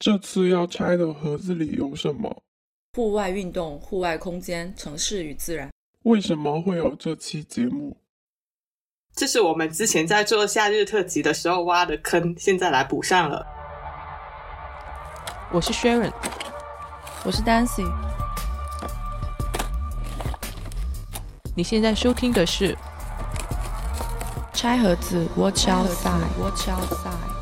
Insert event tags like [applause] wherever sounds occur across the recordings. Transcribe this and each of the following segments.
这次要拆的盒子里有什么？户外运动、户外空间、城市与自然。为什么会有这期节目？这是我们之前在做夏日特辑的时候挖的坑，现在来补上了。我是 Sharon，我是 Dancy。你现在收听的是《拆盒子 Watch Outside》，Watch Outside。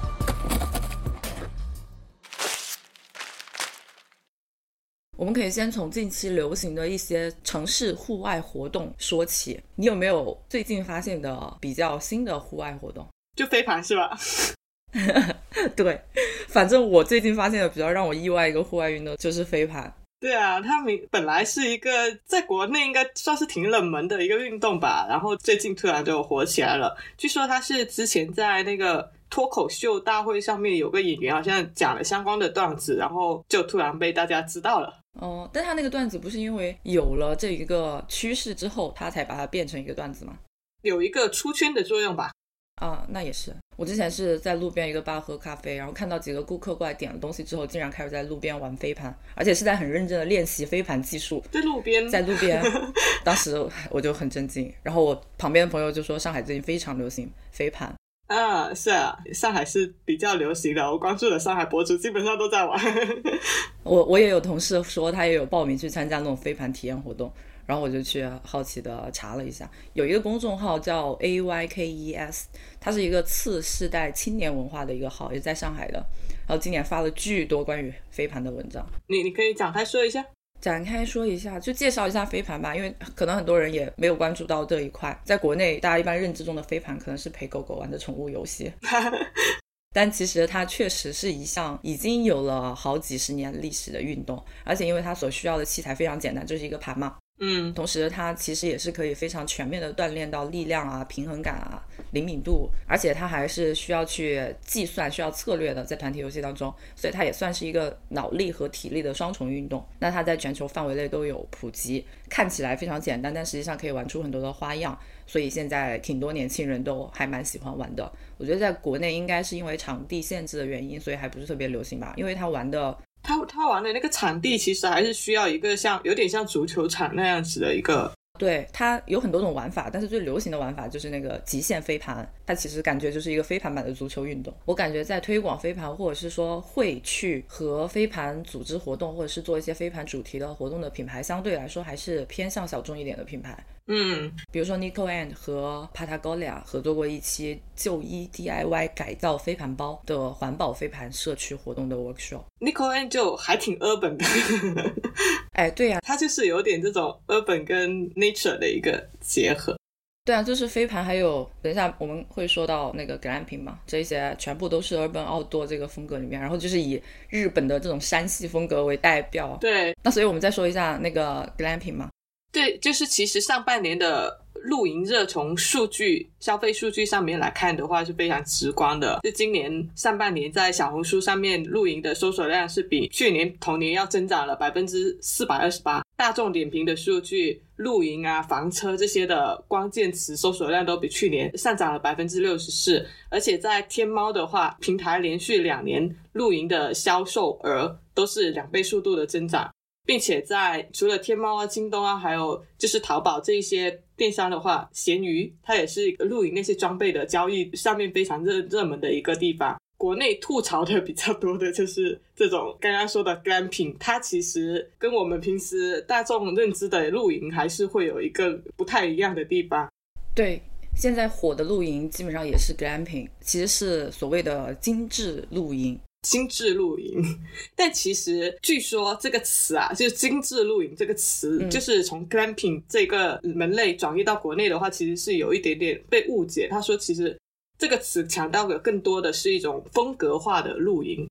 我们可以先从近期流行的一些城市户外活动说起。你有没有最近发现的比较新的户外活动？就飞盘是吧？[laughs] 对，反正我最近发现的比较让我意外一个户外运动就是飞盘。对啊，它明本来是一个在国内应该算是挺冷门的一个运动吧，然后最近突然就火起来了。据说它是之前在那个。脱口秀大会上面有个演员好像讲了相关的段子，然后就突然被大家知道了。哦，但他那个段子不是因为有了这一个趋势之后，他才把它变成一个段子吗？有一个出圈的作用吧。啊，那也是。我之前是在路边一个吧喝咖啡，然后看到几个顾客过来点了东西之后，竟然开始在路边玩飞盘，而且是在很认真的练习飞盘技术。在路边，在路边，[laughs] 当时我就很震惊。然后我旁边的朋友就说，上海最近非常流行飞盘。啊，是啊，上海是比较流行的。我关注的上海博主基本上都在玩。[laughs] 我我也有同事说他也有报名去参加那种飞盘体验活动，然后我就去好奇的查了一下，有一个公众号叫 A Y K E S，它是一个次世代青年文化的一个号，也在上海的。然后今年发了巨多关于飞盘的文章。你你可以展开说一下。展开说一下，就介绍一下飞盘吧，因为可能很多人也没有关注到这一块。在国内，大家一般认知中的飞盘可能是陪狗狗玩的宠物游戏，[laughs] 但其实它确实是一项已经有了好几十年历史的运动，而且因为它所需要的器材非常简单，就是一个盘嘛。嗯，同时它其实也是可以非常全面的锻炼到力量啊、平衡感啊、灵敏度，而且它还是需要去计算、需要策略的，在团体游戏当中，所以它也算是一个脑力和体力的双重运动。那它在全球范围内都有普及，看起来非常简单，但实际上可以玩出很多的花样，所以现在挺多年轻人都还蛮喜欢玩的。我觉得在国内应该是因为场地限制的原因，所以还不是特别流行吧，因为它玩的。他他玩的那个场地其实还是需要一个像有点像足球场那样子的一个，对，它有很多种玩法，但是最流行的玩法就是那个极限飞盘，它其实感觉就是一个飞盘版的足球运动。我感觉在推广飞盘，或者是说会去和飞盘组织活动，或者是做一些飞盘主题的活动的品牌，相对来说还是偏向小众一点的品牌。嗯，比如说 Nico and 和 Patagonia 合作过一期旧衣 DIY 改造飞盘包的环保飞盘社区活动的 workshop。Nico and 就还挺 urban 的，[laughs] 哎，对呀，它就是有点这种 urban 跟 nature 的一个结合。对啊，就是飞盘，还有等一下我们会说到那个 glamping 嘛，这些全部都是 urban outdoor 这个风格里面，然后就是以日本的这种山系风格为代表。对，那所以我们再说一下那个 glamping 嘛。对，就是其实上半年的露营热，从数据消费数据上面来看的话，是非常直观的。就今年上半年在小红书上面露营的搜索量是比去年同年要增长了百分之四百二十八。大众点评的数据，露营啊、房车这些的关键词搜索量都比去年上涨了百分之六十四。而且在天猫的话，平台连续两年露营的销售额都是两倍速度的增长。并且在除了天猫啊、京东啊，还有就是淘宝这一些电商的话，闲鱼它也是露营那些装备的交易上面非常热热门的一个地方。国内吐槽的比较多的就是这种刚刚说的 glamping，它其实跟我们平时大众认知的露营还是会有一个不太一样的地方。对，现在火的露营基本上也是 glamping，其实是所谓的精致露营。精致露营，[laughs] 但其实据说这个词啊，就是精致露营这个词，就是从 glamping 这个门类转移到国内的话，其实是有一点点被误解。他说，其实这个词强调的更多的是一种风格化的露营。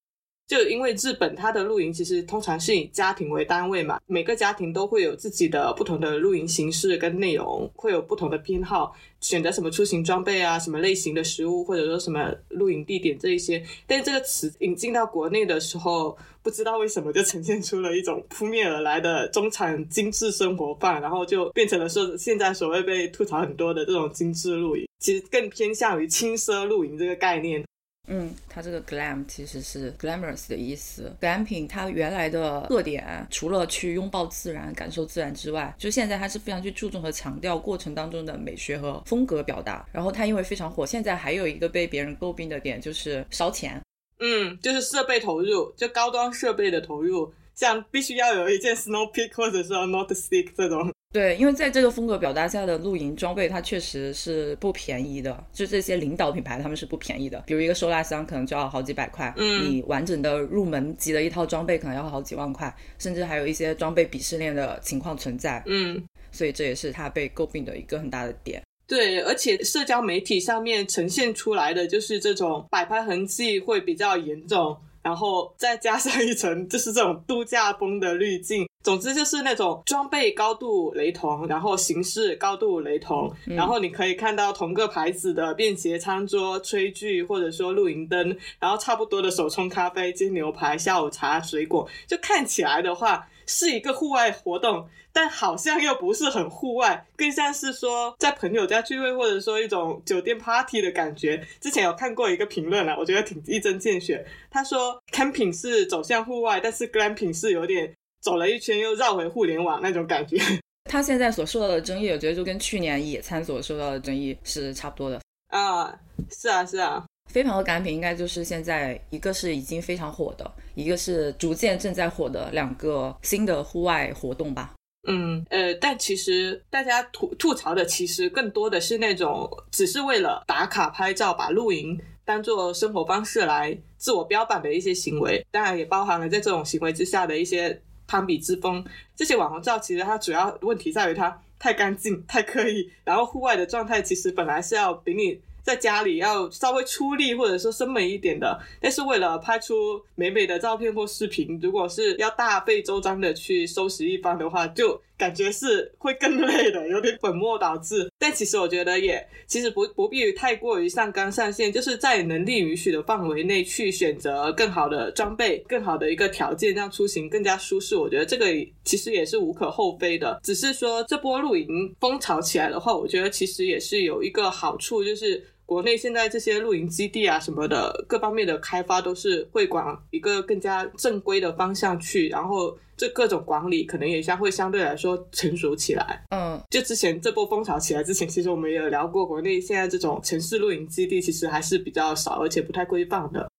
就因为日本它的露营其实通常是以家庭为单位嘛，每个家庭都会有自己的不同的露营形式跟内容，会有不同的偏好，选择什么出行装备啊，什么类型的食物，或者说什么露营地点这一些。但是这个词引进到国内的时候，不知道为什么就呈现出了一种扑面而来的中产精致生活范，然后就变成了说现在所谓被吐槽很多的这种精致露营，其实更偏向于轻奢露营这个概念。嗯，它这个 glam 其实是 glamorous 的意思。glamping 它原来的特点，除了去拥抱自然、感受自然之外，就现在它是非常去注重和强调过程当中的美学和风格表达。然后它因为非常火，现在还有一个被别人诟病的点就是烧钱。嗯，就是设备投入，就高端设备的投入，像必须要有一件 Snow Peak 或者说 North Stick 这种。对，因为在这个风格表达下的露营装备，它确实是不便宜的。就这些领导品牌，他们是不便宜的。比如一个收纳箱，可能就要好几百块。嗯，你完整的入门级的一套装备，可能要好几万块，甚至还有一些装备鄙视链的情况存在。嗯，所以这也是它被诟病的一个很大的点。对，而且社交媒体上面呈现出来的就是这种摆拍痕迹会比较严重。然后再加上一层，[laughs] 就是这种度假风的滤镜。总之就是那种装备高度雷同，然后形式高度雷同，然后你可以看到同个牌子的便携餐桌、炊具或者说露营灯，然后差不多的手冲咖啡、煎牛排、下午茶、水果，就看起来的话是一个户外活动。但好像又不是很户外，更像是说在朋友家聚会，或者说一种酒店 party 的感觉。之前有看过一个评论啊，我觉得挺一针见血。他说 camping 是走向户外，但是 glamping 是有点走了一圈又绕回互联网那种感觉。他现在所受到的争议，我觉得就跟去年野餐所受到的争议是差不多的啊。是啊，是啊。飞盘和感品应该就是现在一个是已经非常火的，一个是逐渐正在火的两个新的户外活动吧。嗯，呃，但其实大家吐吐槽的，其实更多的是那种只是为了打卡拍照，把露营当做生活方式来自我标榜的一些行为。当然，也包含了在这种行为之下的一些攀比之风。这些网红照其实它主要问题在于它太干净、太刻意，然后户外的状态其实本来是要比你。在家里要稍微出力或者说生美一点的，但是为了拍出美美的照片或视频，如果是要大费周章的去收拾一番的话，就感觉是会更累的，有点本末倒置。但其实我觉得也其实不不必太过于上纲上线，就是在能力允许的范围内去选择更好的装备、更好的一个条件，让出行更加舒适。我觉得这个其实也是无可厚非的。只是说这波露营风潮起来的话，我觉得其实也是有一个好处，就是。国内现在这些露营基地啊什么的，各方面的开发都是会往一个更加正规的方向去，然后这各种管理可能也相会相对来说成熟起来。嗯，就之前这波风潮起来之前，其实我们也聊过，国内现在这种城市露营基地其实还是比较少，而且不太规范的。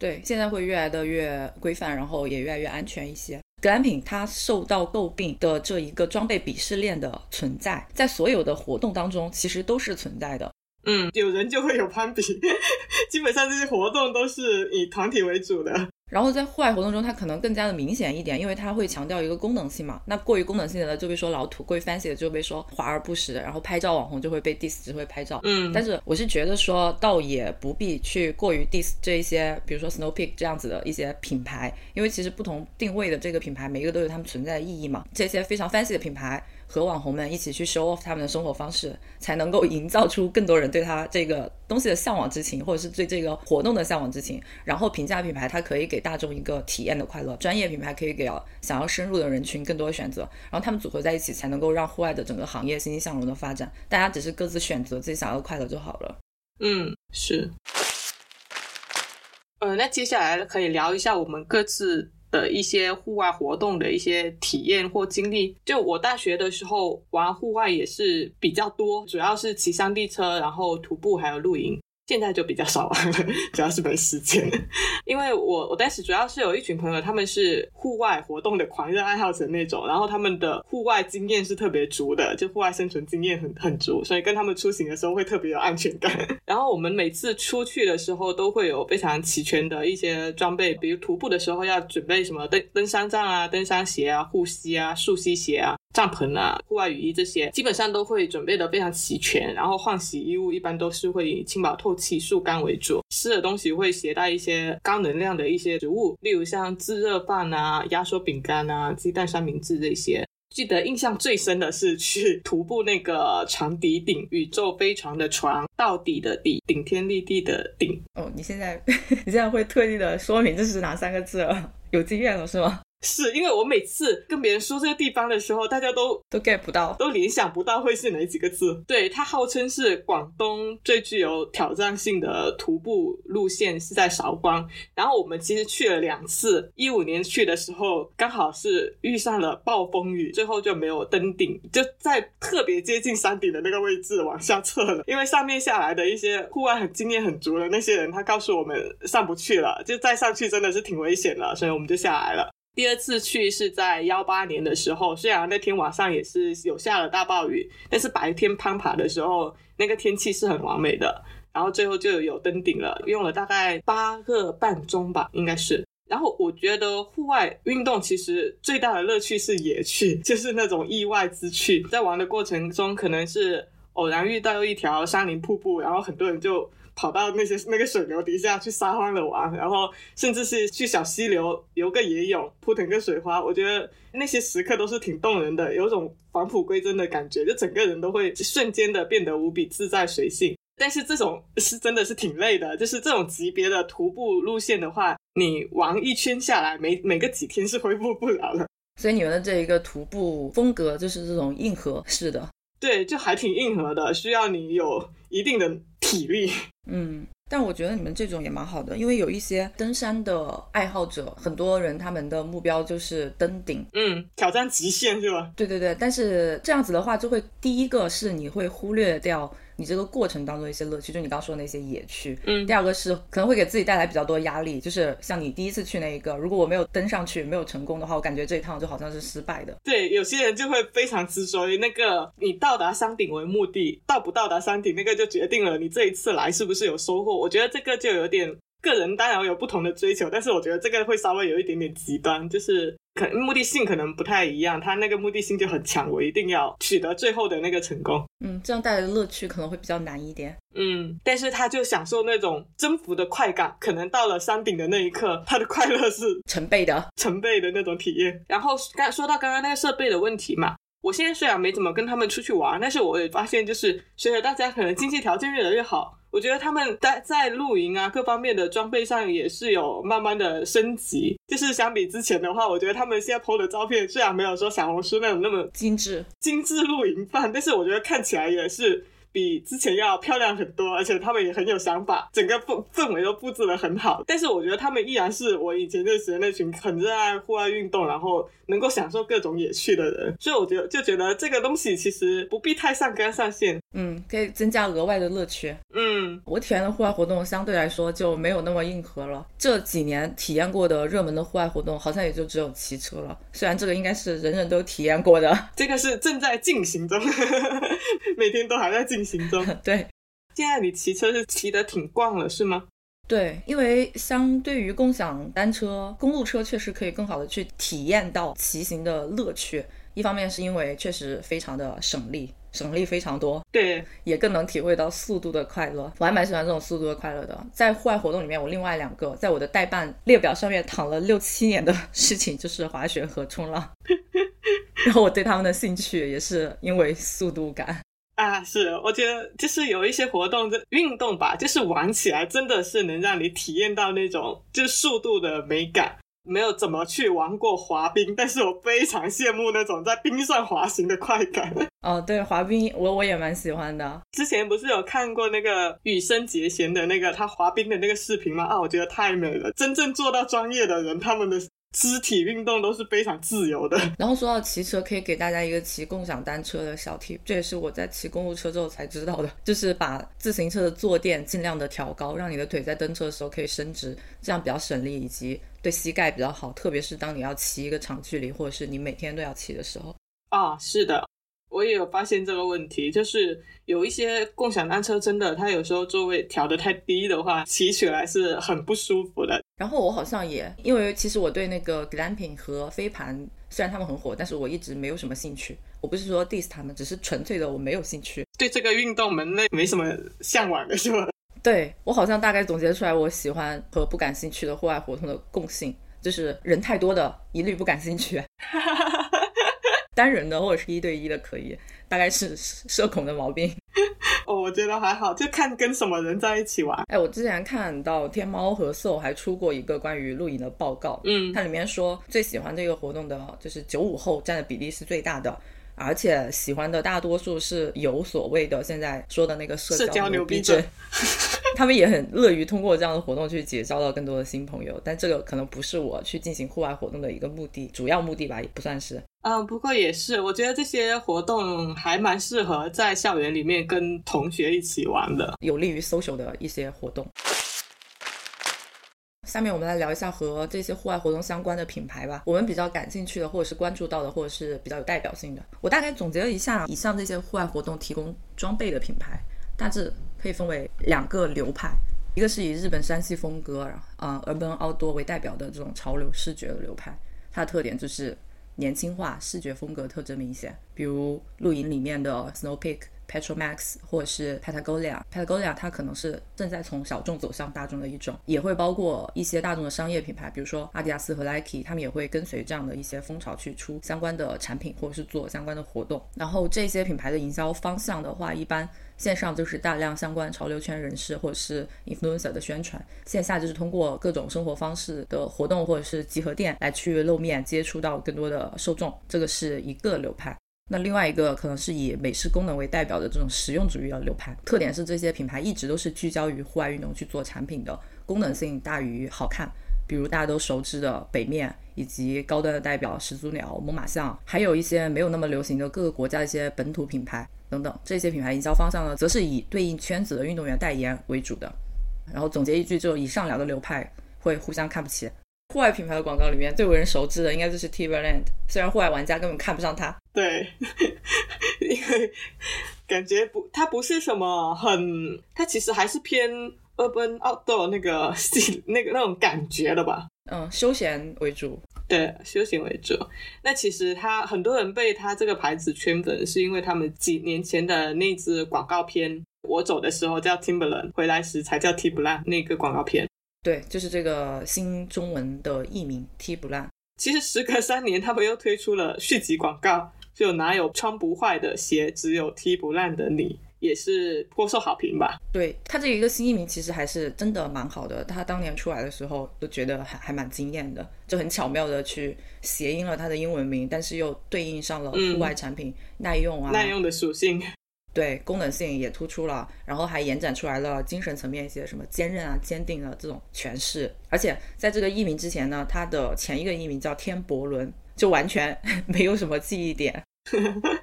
对，现在会越来的越规范，然后也越来越安全一些。Glamping 它受到诟病的这一个装备鄙视链的存在，在所有的活动当中其实都是存在的。嗯，有人就会有攀比，[laughs] 基本上这些活动都是以团体为主的。然后在户外活动中，它可能更加的明显一点，因为它会强调一个功能性嘛。那过于功能性的就被说老土，过于 fancy 的就被说华而不实，然后拍照网红就会被 diss，只会拍照。嗯，但是我是觉得说，倒也不必去过于 diss 这一些，比如说 Snow Peak 这样子的一些品牌，因为其实不同定位的这个品牌，每一个都有他们存在的意义嘛。这些非常 fancy 的品牌。和网红们一起去 show off 他们的生活方式，才能够营造出更多人对他这个东西的向往之情，或者是对这个活动的向往之情。然后平价品牌它可以给大众一个体验的快乐，专业品牌可以给想要深入的人群更多的选择。然后他们组合在一起，才能够让户外的整个行业欣欣向荣的发展。大家只是各自选择自己想要的快乐就好了。嗯，是。嗯，那接下来可以聊一下我们各自。的一些户外活动的一些体验或经历，就我大学的时候玩户外也是比较多，主要是骑山地车，然后徒步还有露营。现在就比较少玩了，[laughs] 主要是没时间。因为我我当时主要是有一群朋友，他们是户外活动的狂热爱好者那种，然后他们的户外经验是特别足的，就户外生存经验很很足，所以跟他们出行的时候会特别有安全感。[laughs] 然后我们每次出去的时候都会有非常齐全的一些装备，比如徒步的时候要准备什么登登山杖啊、登山鞋啊、护膝啊、束膝鞋啊。帐篷啊，户外雨衣这些基本上都会准备的非常齐全。然后换洗衣物一般都是会以轻薄透气、速干为主。吃的东西会携带一些高能量的一些食物，例如像自热饭啊、压缩饼干啊、鸡蛋三明治这些。记得印象最深的是去徒步那个船底顶宇宙飞船的船，到底的底，顶天立地的顶。哦，你现在 [laughs] 你现在会特地的说明这是哪三个字了？有经验了是吗？是因为我每次跟别人说这个地方的时候，大家都都 get 不到。都联想不到会是哪几个字。对，它号称是广东最具有挑战性的徒步路线，是在韶关。然后我们其实去了两次，一五年去的时候刚好是遇上了暴风雨，最后就没有登顶，就在特别接近山顶的那个位置往下撤了。因为上面下来的一些户外很经验很足的那些人，他告诉我们上不去了，就再上去真的是挺危险的，所以我们就下来了。第二次去是在幺八年的时候，虽然那天晚上也是有下了大暴雨，但是白天攀爬的时候，那个天气是很完美的。然后最后就有登顶了，用了大概八个半钟吧，应该是。然后我觉得户外运动其实最大的乐趣是野趣，就是那种意外之趣。在玩的过程中，可能是偶然遇到一条山林瀑布，然后很多人就。跑到那些那个水流底下去撒欢的玩，然后甚至是去小溪流游个野泳，扑腾个水花，我觉得那些时刻都是挺动人的，有种返璞归真的感觉，就整个人都会瞬间的变得无比自在随性。[laughs] 但是这种是真的是挺累的，就是这种级别的徒步路线的话，你玩一圈下来，每每个几天是恢复不了的。所以你们的这一个徒步风格就是这种硬核式的，对，就还挺硬核的，需要你有一定的体力。嗯，但我觉得你们这种也蛮好的，因为有一些登山的爱好者，很多人他们的目标就是登顶，嗯，挑战极限是吧？对对对，但是这样子的话，就会第一个是你会忽略掉。你这个过程当中一些乐趣，就你刚说的那些野趣。嗯，第二个是可能会给自己带来比较多压力，就是像你第一次去那一个，如果我没有登上去，没有成功的话，我感觉这一趟就好像是失败的。对，有些人就会非常执着于那个你到达山顶为目的，到不到达山顶那个就决定了你这一次来是不是有收获。我觉得这个就有点个人当然有不同的追求，但是我觉得这个会稍微有一点点极端，就是。可目的性可能不太一样，他那个目的性就很强，我一定要取得最后的那个成功。嗯，这样带来的乐趣可能会比较难一点。嗯，但是他就享受那种征服的快感，可能到了山顶的那一刻，他的快乐是成倍的，成倍的那种体验。然后刚说到刚刚那个设备的问题嘛，我现在虽然没怎么跟他们出去玩，但是我也发现，就是随着大家可能经济条件越来越好。我觉得他们在在露营啊各方面的装备上也是有慢慢的升级，就是相比之前的话，我觉得他们现在 PO 的照片虽然没有说小红书那种那么精致精致露营范，但是我觉得看起来也是。比之前要漂亮很多，而且他们也很有想法，整个氛氛围都布置的很好。但是我觉得他们依然是我以前认识的那群很热爱户外运动，然后能够享受各种野趣的人。所以我觉得就觉得这个东西其实不必太上纲上线，嗯，可以增加额外的乐趣。嗯，我体验的户外活动相对来说就没有那么硬核了。这几年体验过的热门的户外活动，好像也就只有骑车了。虽然这个应该是人人都体验过的，这个是正在进行中，[laughs] 每天都还在进。进行中，[laughs] 对。现在你骑车是骑得挺逛了，是吗？对，因为相对于共享单车，公路车确实可以更好的去体验到骑行的乐趣。一方面是因为确实非常的省力，省力非常多。对，也更能体会到速度的快乐。我还蛮喜欢这种速度的快乐的。在户外活动里面，我另外两个在我的代办列表上面躺了六七年的事情，就是滑雪和冲浪。然后我对他们的兴趣也是因为速度感。啊，是，我觉得就是有一些活动这运动吧，就是玩起来真的是能让你体验到那种就是速度的美感。没有怎么去玩过滑冰，但是我非常羡慕那种在冰上滑行的快感。[laughs] 哦，对，滑冰我我也蛮喜欢的。之前不是有看过那个羽生结弦的那个他滑冰的那个视频吗？啊，我觉得太美了。真正做到专业的人，他们的。肢体运动都是非常自由的。[laughs] 然后说到骑车，可以给大家一个骑共享单车的小 tip，这也是我在骑公路车之后才知道的，就是把自行车的坐垫尽量的调高，让你的腿在蹬车的时候可以伸直，这样比较省力，以及对膝盖比较好。特别是当你要骑一个长距离，或者是你每天都要骑的时候。啊，是的。我也有发现这个问题，就是有一些共享单车真的，它有时候座位调的太低的话，骑起来是很不舒服的。然后我好像也，因为其实我对那个 glamping 和飞盘，虽然他们很火，但是我一直没有什么兴趣。我不是说 diss 他们，只是纯粹的我没有兴趣。对这个运动门类没什么向往的是吧？对我好像大概总结出来，我喜欢和不感兴趣的户外活动的共性，就是人太多的一律不感兴趣。[laughs] 单人的或者是一对一的可以，大概是社恐的毛病。[laughs] 哦，我觉得还好，就看跟什么人在一起玩。哎，我之前看到天猫和搜还出过一个关于露营的报告，嗯它里面说最喜欢这个活动的就是九五后占的比例是最大的，而且喜欢的大多数是有所谓的现在说的那个社社交牛牛逼症症，[laughs] 他们也很乐于通过这样的活动去结交到更多的新朋友，但这个可能不是我去进行户外活动的一个目的，主要目的吧，也不算是。嗯，不过也是，我觉得这些活动还蛮适合在校园里面跟同学一起玩的。有利于 social 的一些活动。下面我们来聊一下和这些户外活动相关的品牌吧。我们比较感兴趣的，或者是关注到的，或者是比较有代表性的。我大概总结了一下以上这些户外活动提供装备的品牌，大致可以分为两个流派。一个是以日本山系风格，啊、呃，urban outdoor 为代表的这种潮流视觉的流派，它的特点就是年轻化，视觉风格特征明显，比如露营里面的 Snow Peak、Petromax 或者是 Patagonia。Patagonia 它可能是正在从小众走向大众的一种，也会包括一些大众的商业品牌，比如说阿迪达斯和 Nike，他们也会跟随这样的一些风潮去出相关的产品或者是做相关的活动。然后这些品牌的营销方向的话，一般线上就是大量相关潮流圈人士或者是 influencer 的宣传，线下就是通过各种生活方式的活动或者是集合店来去露面，接触到更多的受众，这个是一个流派。那另外一个可能是以美式功能为代表的这种实用主义的流派，特点是这些品牌一直都是聚焦于户外运动去做产品的，功能性大于好看。比如大家都熟知的北面，以及高端的代表始祖鸟、猛犸象，还有一些没有那么流行的各个国家的一些本土品牌等等。这些品牌营销方向呢，则是以对应圈子的运动员代言为主的。然后总结一句，就以上两个流派会互相看不起。户外品牌的广告里面最为人熟知的应该就是 Timberland，虽然户外玩家根本看不上它。对，[laughs] 因为感觉不，它不是什么很，它其实还是偏 urban outdoor 那个 [laughs] 系那个那种感觉的吧。嗯，休闲为主。对，休闲为主。那其实他很多人被他这个牌子圈粉，是因为他们几年前的那支广告片。我走的时候叫 Timberland，回来时才叫 Timberland 那个广告片。对，就是这个新中文的译名 T 不烂。其实时隔三年，他们又推出了续集广告，就哪有穿不坏的鞋，只有踢不烂的你，也是颇受好评吧。对他这一个新译名其实还是真的蛮好的，他当年出来的时候都觉得还还蛮惊艳的，就很巧妙的去谐音了他的英文名，但是又对应上了户外产品、耐用啊，耐用的属性。对功能性也突出了，然后还延展出来了精神层面一些什么坚韧啊、坚定的这种诠释。而且在这个译名之前呢，它的前一个译名叫天伯伦，就完全 [laughs] 没有什么记忆点。哈哈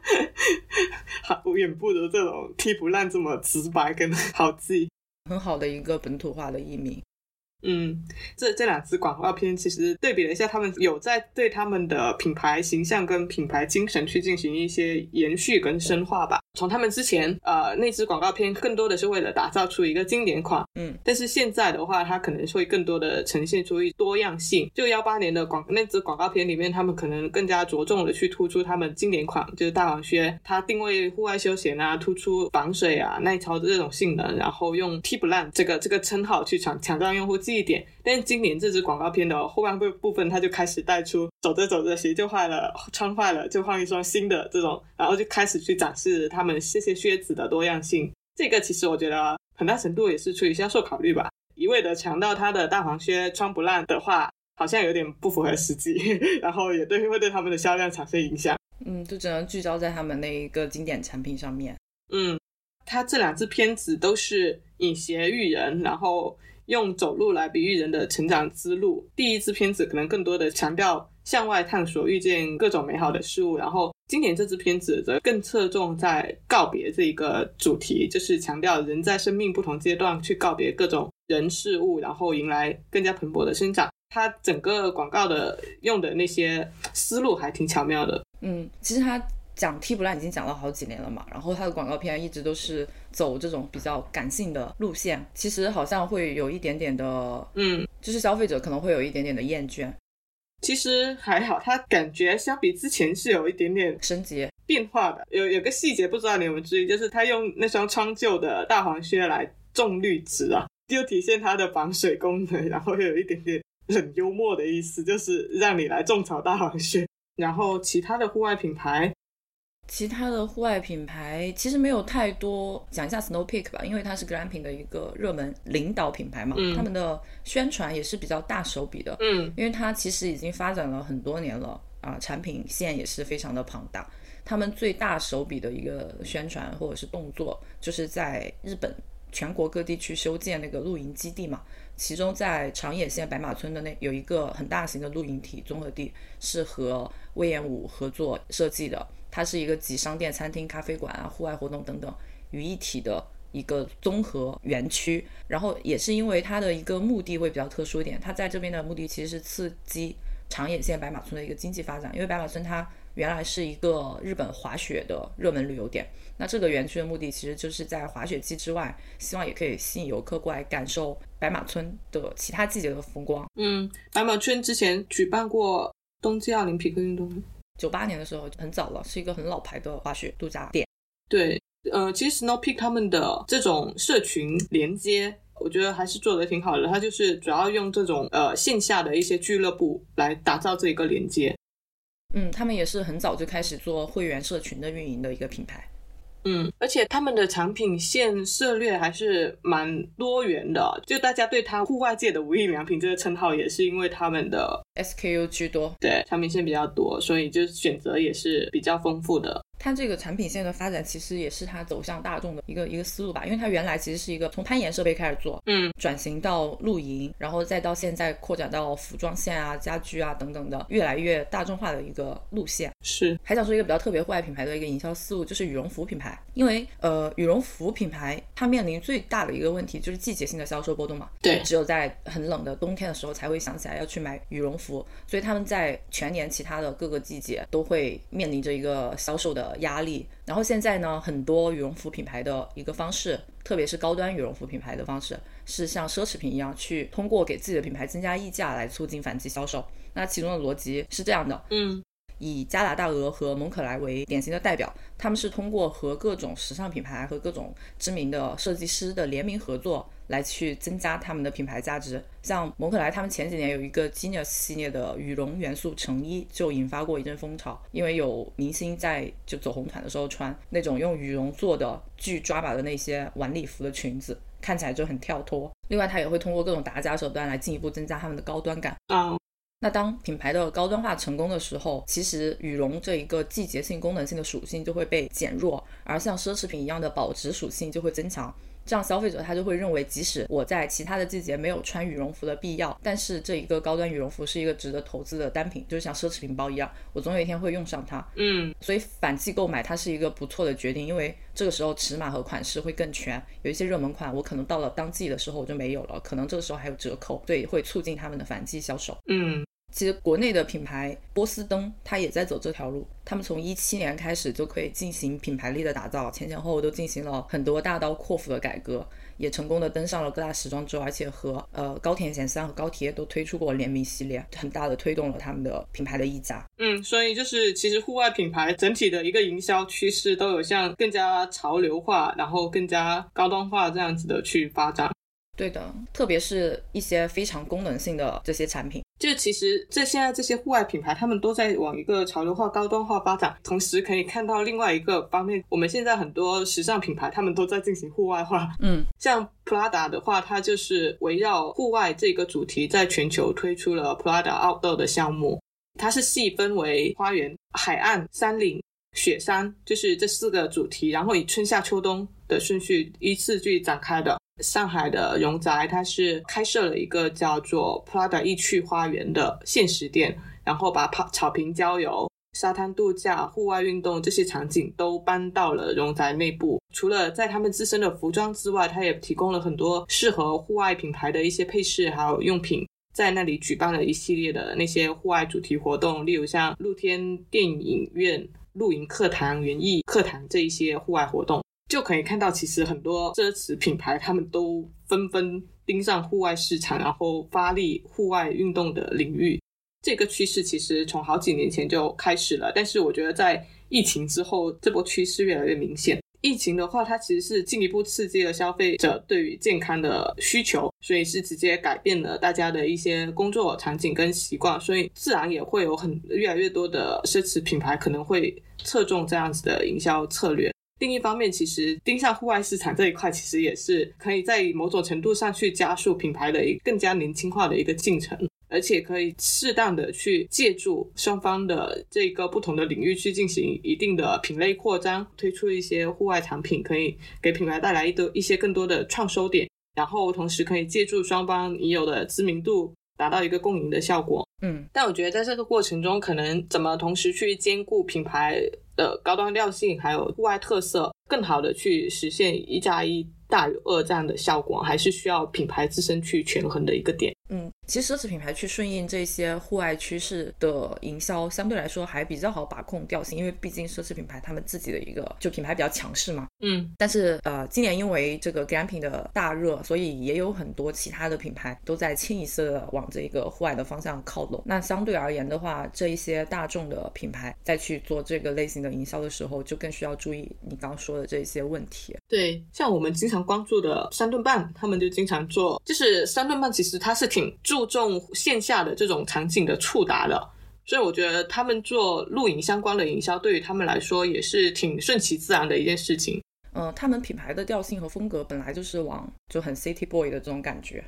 好，远不如这种踢不烂这么直白跟好记。很好的一个本土化的译名。嗯，这这两支广告片其实对比了一下，他们有在对他们的品牌形象跟品牌精神去进行一些延续跟深化吧。从他们之前呃那支广告片更多的是为了打造出一个经典款，嗯，但是现在的话，它可能会更多的呈现出一多样性。就幺八年的广那支广告片里面，他们可能更加着重的去突出他们经典款，就是大黄靴，它定位户外休闲啊，突出防水啊、耐潮的这种性能，然后用 T 不烂这个这个称号去强强调用户记忆点。但是今年这支广告片的后半部部分，它就开始带出走着走着鞋就坏了，穿坏了就换一双新的这种，然后就开始去展示他们这些靴子的多样性。这个其实我觉得很大程度也是出于销售考虑吧，一味的强调它的大黄靴穿不烂的话，好像有点不符合实际，[laughs] 然后也对会对他们的销量产生影响。嗯，就只能聚焦在他们那一个经典产品上面。嗯，他这两支片子都是以鞋育人，然后用走路来比喻人的成长之路。第一支片子可能更多的强调向外探索，遇见各种美好的事物，然后今年这支片子则更侧重在告别这一个主题，就是强调人在生命不同阶段去告别各种人事物，然后迎来更加蓬勃的生长。它整个广告的用的那些思路还挺巧妙的。嗯，其实它讲 T 不烂已经讲了好几年了嘛，然后他的广告片一直都是走这种比较感性的路线，其实好像会有一点点的，嗯，就是消费者可能会有一点点的厌倦。其实还好，它感觉相比之前是有一点点升级，变化的。有有个细节不知道你有没有注意，就是他用那双穿旧的大黄靴来种绿植啊，又体现它的防水功能，然后又有一点点很幽默的意思，就是让你来种草大黄靴。然后其他的户外品牌，其他的户外品牌其实没有太多，讲一下 Snow Peak 吧，因为它是 glamping 的一个热门领导品牌嘛，嗯他们的宣传也是比较大手笔的，嗯因为它其实已经发展了很多年了啊，产品线也是非常的庞大。他们最大手笔的一个宣传或者是动作，就是在日本全国各地去修建那个露营基地嘛。其中在长野县白马村的那有一个很大型的露营体综合地，是和魏延武合作设计的。它是一个集商店、餐厅、咖啡馆啊、户外活动等等于一体的一个综合园区。然后也是因为它的一个目的会比较特殊一点，它在这边的目的其实是刺激长野县白马村的一个经济发展，因为白马村它原来是一个日本滑雪的热门旅游点。那这个园区的目的其实就是在滑雪季之外，希望也可以吸引游客过来感受白马村的其他季节的风光。嗯，白马村之前举办过冬季奥林匹克运动会。九八年的时候很早了，是一个很老牌的滑雪度假店。对，呃，其实 Snow Peak 他们的这种社群连接，我觉得还是做得挺好的。它就是主要用这种呃线下的一些俱乐部来打造这一个连接。嗯，他们也是很早就开始做会员社群的运营的一个品牌。嗯，而且他们的产品线涉略还是蛮多元的，就大家对它户外界的无印良品这个称号，也是因为他们的 SKU 居多，对产品线比较多，所以就是选择也是比较丰富的。它这个产品线的发展其实也是它走向大众的一个一个思路吧，因为它原来其实是一个从攀岩设备开始做，嗯，转型到露营，然后再到现在扩展到服装线啊、家居啊等等的越来越大众化的一个路线。是，还想说一个比较特别户外品牌的一个营销思路，就是羽绒服品牌，因为呃羽绒服品牌它面临最大的一个问题就是季节性的销售波动嘛，对。只有在很冷的冬天的时候才会想起来要去买羽绒服，所以他们在全年其他的各个季节都会面临着一个销售的压力。然后现在呢，很多羽绒服品牌的一个方式，特别是高端羽绒服品牌的方式，是像奢侈品一样去通过给自己的品牌增加溢价来促进反季销售。那其中的逻辑是这样的，嗯以加拿大鹅和蒙可莱为典型的代表，他们是通过和各种时尚品牌和各种知名的设计师的联名合作，来去增加他们的品牌价值。像蒙可莱，他们前几年有一个 Genius 系列的羽绒元素成衣，就引发过一阵风潮，因为有明星在就走红毯的时候穿那种用羽绒做的巨抓把的那些晚礼服的裙子。看起来就很跳脱。另外，它也会通过各种打假手段来进一步增加他们的高端感。啊，那当品牌的高端化成功的时候，其实羽绒这一个季节性、功能性的属性就会被减弱，而像奢侈品一样的保值属性就会增强。这样消费者他就会认为，即使我在其他的季节没有穿羽绒服的必要，但是这一个高端羽绒服是一个值得投资的单品，就是像奢侈品包一样，我总有一天会用上它。嗯所以反季购买它是一个不错的决定，因为这个时候尺码和款式会更全，有一些热门款我可能到了当季的时候我就没有了，可能这个时候还有折扣，所以会促进他们的反季销售。嗯其实国内的品牌波司登，它也在走这条路。他们从一七年开始就可以进行品牌力的打造，前前后后都进行了很多大刀阔斧的改革，也成功的登上了各大时装周，而且和呃高田贤三和高铁都推出过联名系列，很大的推动了他们的品牌的溢价。嗯，所以就是其实户外品牌整体的一个营销趋势都有向更加潮流化，然后更加高端化这样子的去发展。对的，特别是一些非常功能性的这些产品。就其实这现在这些户外品牌，他们都在往一个潮流化、高端化发展，同时可以看到另外一个方面，我们现在很多时尚品牌，他们都在进行户外化。嗯，像 Prada 的话，它就是围绕户外这个主题，在全球推出了 Prada Outdoor 的项目。它是细分为花园、海岸、山岭、雪山，就是这四个主题，然后以春夏秋冬的顺序依次去展开的。上海的荣宅，它是开设了一个叫做 Prada 易趣花园的限时店，然后把草草坪郊游、沙滩度假、户外运动这些场景都搬到了荣宅内部。除了在他们自身的服装之外，它也提供了很多适合户外品牌的一些配饰还有用品。在那里举办了一系列的那些户外主题活动，例如像露天电影院、露营课堂、园艺课堂这一些户外活动。就可以看到，其实很多奢侈品牌他们都纷纷盯上户外市场，然后发力户外运动的领域。这个趋势其实从好几年前就开始了，但是我觉得在疫情之后，这波趋势越来越明显。疫情的话，它其实是进一步刺激了消费者对于健康的需求，所以是直接改变了大家的一些工作场景跟习惯，所以自然也会有很越来越多的奢侈品牌可能会侧重这样子的营销策略。另一方面，其实盯上户外市场这一块，其实也是可以在某种程度上去加速品牌的一更加年轻化的一个进程。而且可以适当的去借助双方的这个不同的领域去进行一定的品类扩张，推出一些户外产品，可以给品牌带来一多一些更多的创收点，然后同时可以借助双方已有的知名度，达到一个共赢的效果。嗯，但我觉得在这个过程中，可能怎么同时去兼顾品牌的高端调性，还有户外特色，更好的去实现一加一大于二这样的效果，还是需要品牌自身去权衡的一个点。嗯，其实奢侈品牌去顺应这些户外趋势的营销，相对来说还比较好把控调性，因为毕竟奢侈品牌他们自己的一个就品牌比较强势嘛。嗯，但是呃，今年因为这个 glamping 的大热，所以也有很多其他的品牌都在清一色的往这个户外的方向靠拢。那相对而言的话，这一些大众的品牌再去做这个类型的营销的时候，就更需要注意你刚刚说的这些问题。对，像我们经常关注的三顿半，他们就经常做，就是三顿半其实它是挺注重线下的这种场景的触达的，所以我觉得他们做露营相关的营销，对于他们来说也是挺顺其自然的一件事情。嗯、他们品牌的调性和风格本来就是往就很 city boy 的这种感觉。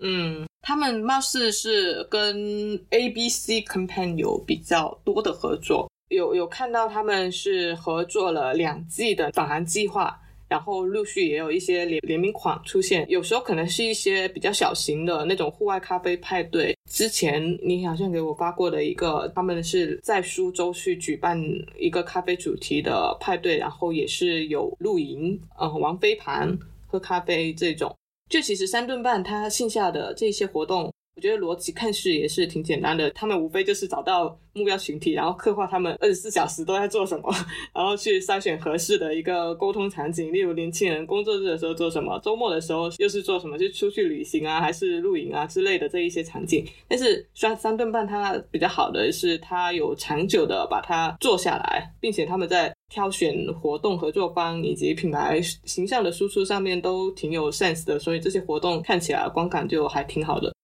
嗯，他们貌似是跟 ABC Campaign 有比较多的合作，有有看到他们是合作了两季的返航计划。然后陆续也有一些联联名款出现，有时候可能是一些比较小型的那种户外咖啡派对。之前你好像给我发过的一个，他们是在苏州去举办一个咖啡主题的派对，然后也是有露营，呃，玩飞盘、喝咖啡这种。就其实三顿半它线下的这些活动。我觉得逻辑看似也是挺简单的，他们无非就是找到目标群体，然后刻画他们二十四小时都在做什么，[laughs] 然后去筛选合适的一个沟通场景。例如年轻人工作日的时候做什么，周末的时候又是做什么，就出去旅行啊，还是露营啊之类的这一些场景。但是虽然三顿半它比较好的是，它有长久的把它做下来，并且他们在挑选活动合作方以及品牌形象的输出上面都挺有 sense 的，所以这些活动看起来观感就还挺好的。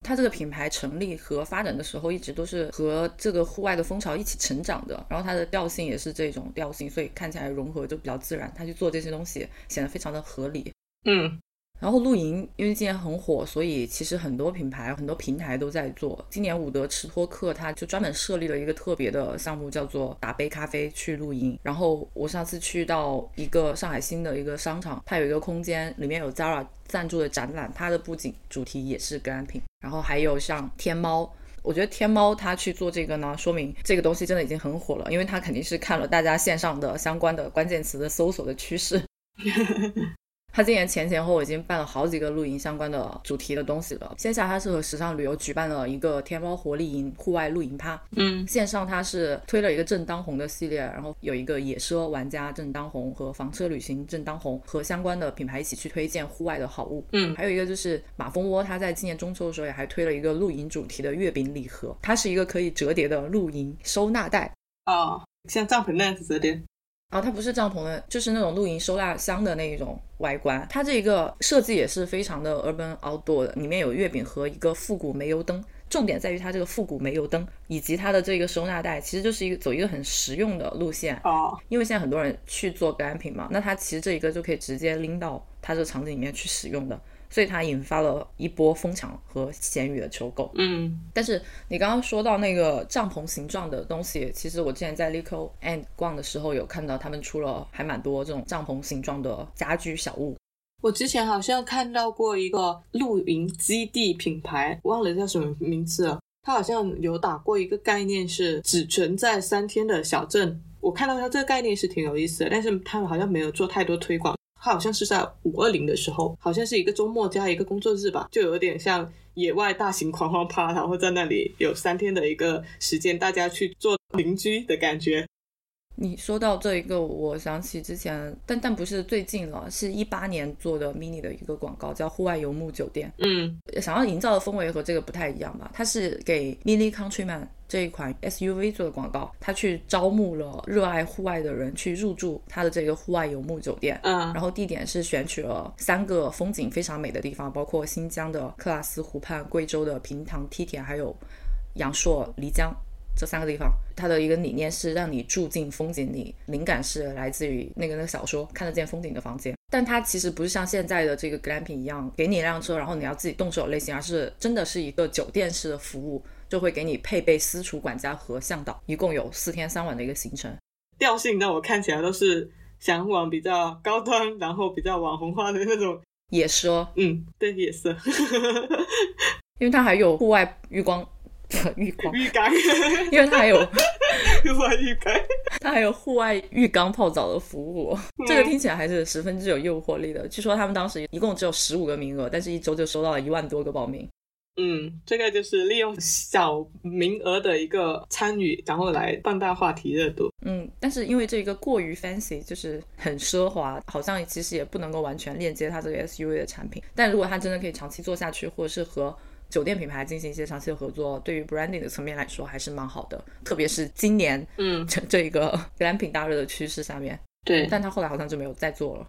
它这个品牌成立和发展的时候，一直都是和这个户外的风潮一起成长的，然后它的调性也是这种调性，所以看起来融合就比较自然。他去做这些东西显得非常的合理。嗯，然后露营，因为今年很火，所以其实很多品牌、很多平台都在做。今年伍德吃托克，他就专门设立了一个特别的项目，叫做打杯咖啡去露营。然后我上次去到一个上海新的一个商场，它有一个空间，里面有 Zara 赞助的展览，它的布景主题也是 glamping。然后还有像天猫。我觉得天猫它去做这个呢，说明这个东西真的已经很火了，因为它肯定是看了大家线上的相关的关键词的搜索的趋势。[laughs] 他今年前前后后已经办了好几个露营相关的主题的东西了。线下他是和时尚旅游举办了一个天猫活力营户外露营趴，嗯，线上他是推了一个正当红的系列，然后有一个野奢玩家正当红和房车旅行正当红和相关的品牌一起去推荐户外的好物，嗯还有一个就是马蜂窝，他在今年中秋的时候也还推了一个露营主题的月饼礼盒，它是一个可以折叠的露营收纳袋。哦，像帐篷那样子折叠。啊，它不是帐篷的，就是那种露营收纳箱的那一种外观。它这个设计也是非常的 urban outdoor 的，里面有月饼和一个复古煤油灯。重点在于它这个复古煤油灯以及它的这个收纳袋，其实就是一个走一个很实用的路线。哦，因为现在很多人去做 glamping 嘛，那它其实这一个就可以直接拎到它这个场景里面去使用的，所以它引发了一波疯抢和闲鱼的求购。嗯但是你刚刚说到那个帐篷形状的东西，其实我之前在 Lico and 逛的时候有看到他们出了还蛮多这种帐篷形状的家居小物。我之前好像看到过一个露营基地品牌，忘了叫什么名字了。它好像有打过一个概念，是只存在三天的小镇。我看到它这个概念是挺有意思的，但是他们好像没有做太多推广。它好像是在五二零的时候，好像是一个周末加一个工作日吧，就有点像野外大型狂欢趴，然后在那里有三天的一个时间，大家去做邻居的感觉。你说到这一个，我想起之前，但但不是最近了，是一八年做的 mini 的一个广告，叫户外游牧酒店。嗯想要营造的氛围和这个不太一样吧？它是给 Mini Countryman 这一款 SUV 做的广告，它去招募了热爱户外的人去入住它的这个户外游牧酒店。嗯然后地点是选取了三个风景非常美的地方，包括新疆的克拉斯湖畔、贵州的平塘梯田，还有阳朔漓江这三个地方。它的一个理念是让你住进风景里，灵感是来自于那个那个小说《看得见风景的房间》。但它其实不是像现在的这个 glamping 一样，给你一辆车，然后你要自己动手类型，而是真的是一个酒店式的服务，就会给你配备私厨管家和向导，一共有四天三晚的一个行程。调性让我看起来都是想往比较高端，然后比较网红化的那种。野奢，嗯，对，也是 [laughs] 因为它还有户外浴光，浴缸，浴缸，[laughs] 因为它还有户外浴缸。它还有户外浴缸泡澡的服务，这个听起来还是十分之有诱惑力的。据说他们当时一共只有十五个名额，但是一周就收到了一万多个报名。嗯，这个就是利用小名额的一个参与，然后来放大话题热度。嗯，但是因为这个过于 fancy，就是很奢华，好像其实也不能够完全链接它这个 SUV 的产品。但如果它真的可以长期做下去，或者是和酒店品牌进行一些长期的合作，对于 branding 的层面来说还是蛮好的。特别是今年嗯，[laughs] 这这一个 [laughs] glamping 大热的趋势下面，对，但他后来好像就没有再做了。